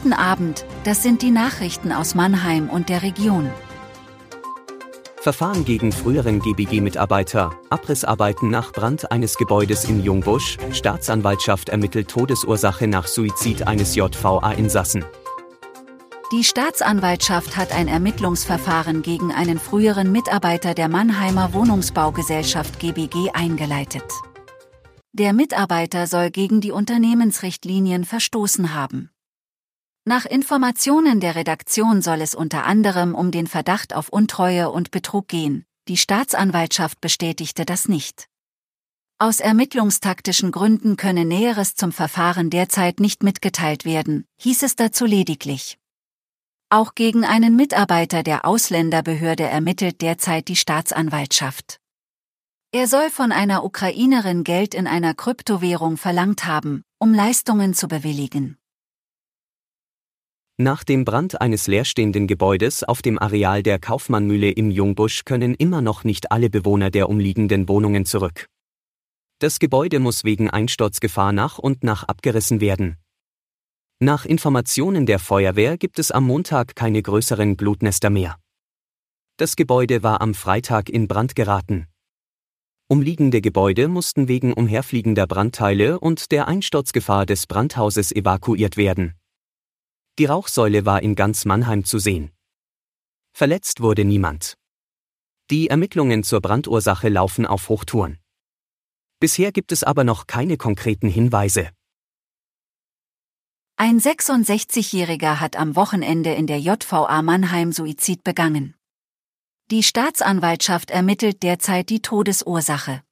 Guten Abend, das sind die Nachrichten aus Mannheim und der Region. Verfahren gegen früheren GBG-Mitarbeiter, Abrissarbeiten nach Brand eines Gebäudes in Jungbusch, Staatsanwaltschaft ermittelt Todesursache nach Suizid eines JVA-Insassen. Die Staatsanwaltschaft hat ein Ermittlungsverfahren gegen einen früheren Mitarbeiter der Mannheimer Wohnungsbaugesellschaft GBG eingeleitet. Der Mitarbeiter soll gegen die Unternehmensrichtlinien verstoßen haben. Nach Informationen der Redaktion soll es unter anderem um den Verdacht auf Untreue und Betrug gehen, die Staatsanwaltschaft bestätigte das nicht. Aus ermittlungstaktischen Gründen könne Näheres zum Verfahren derzeit nicht mitgeteilt werden, hieß es dazu lediglich. Auch gegen einen Mitarbeiter der Ausländerbehörde ermittelt derzeit die Staatsanwaltschaft. Er soll von einer Ukrainerin Geld in einer Kryptowährung verlangt haben, um Leistungen zu bewilligen. Nach dem Brand eines leerstehenden Gebäudes auf dem Areal der Kaufmannmühle im Jungbusch können immer noch nicht alle Bewohner der umliegenden Wohnungen zurück. Das Gebäude muss wegen Einsturzgefahr nach und nach abgerissen werden. Nach Informationen der Feuerwehr gibt es am Montag keine größeren Blutnester mehr. Das Gebäude war am Freitag in Brand geraten. Umliegende Gebäude mussten wegen umherfliegender Brandteile und der Einsturzgefahr des Brandhauses evakuiert werden. Die Rauchsäule war in ganz Mannheim zu sehen. Verletzt wurde niemand. Die Ermittlungen zur Brandursache laufen auf Hochtouren. Bisher gibt es aber noch keine konkreten Hinweise. Ein 66-Jähriger hat am Wochenende in der JVA Mannheim Suizid begangen. Die Staatsanwaltschaft ermittelt derzeit die Todesursache.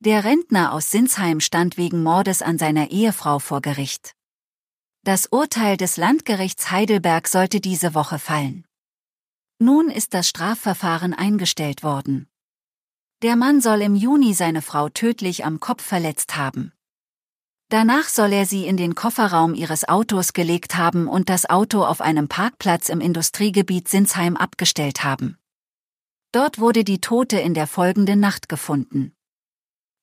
Der Rentner aus Sinsheim stand wegen Mordes an seiner Ehefrau vor Gericht. Das Urteil des Landgerichts Heidelberg sollte diese Woche fallen. Nun ist das Strafverfahren eingestellt worden. Der Mann soll im Juni seine Frau tödlich am Kopf verletzt haben. Danach soll er sie in den Kofferraum ihres Autos gelegt haben und das Auto auf einem Parkplatz im Industriegebiet Sinsheim abgestellt haben. Dort wurde die Tote in der folgenden Nacht gefunden.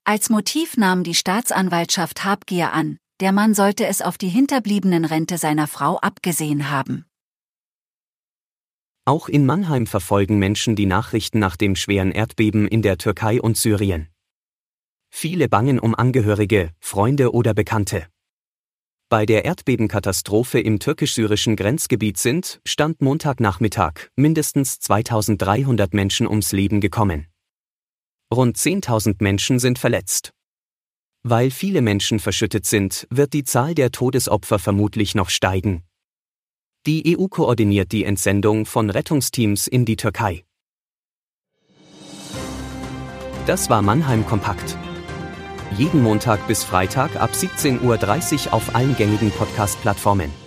Als Motiv nahm die Staatsanwaltschaft Habgier an, der Mann sollte es auf die hinterbliebenen Rente seiner Frau abgesehen haben. Auch in Mannheim verfolgen Menschen die Nachrichten nach dem schweren Erdbeben in der Türkei und Syrien. Viele bangen um Angehörige, Freunde oder Bekannte. Bei der Erdbebenkatastrophe im türkisch-syrischen Grenzgebiet sind, stand Montagnachmittag, mindestens 2300 Menschen ums Leben gekommen. Rund 10.000 Menschen sind verletzt. Weil viele Menschen verschüttet sind, wird die Zahl der Todesopfer vermutlich noch steigen. Die EU koordiniert die Entsendung von Rettungsteams in die Türkei. Das war Mannheim Kompakt jeden Montag bis Freitag ab 17.30 Uhr auf allen gängigen Podcast-Plattformen.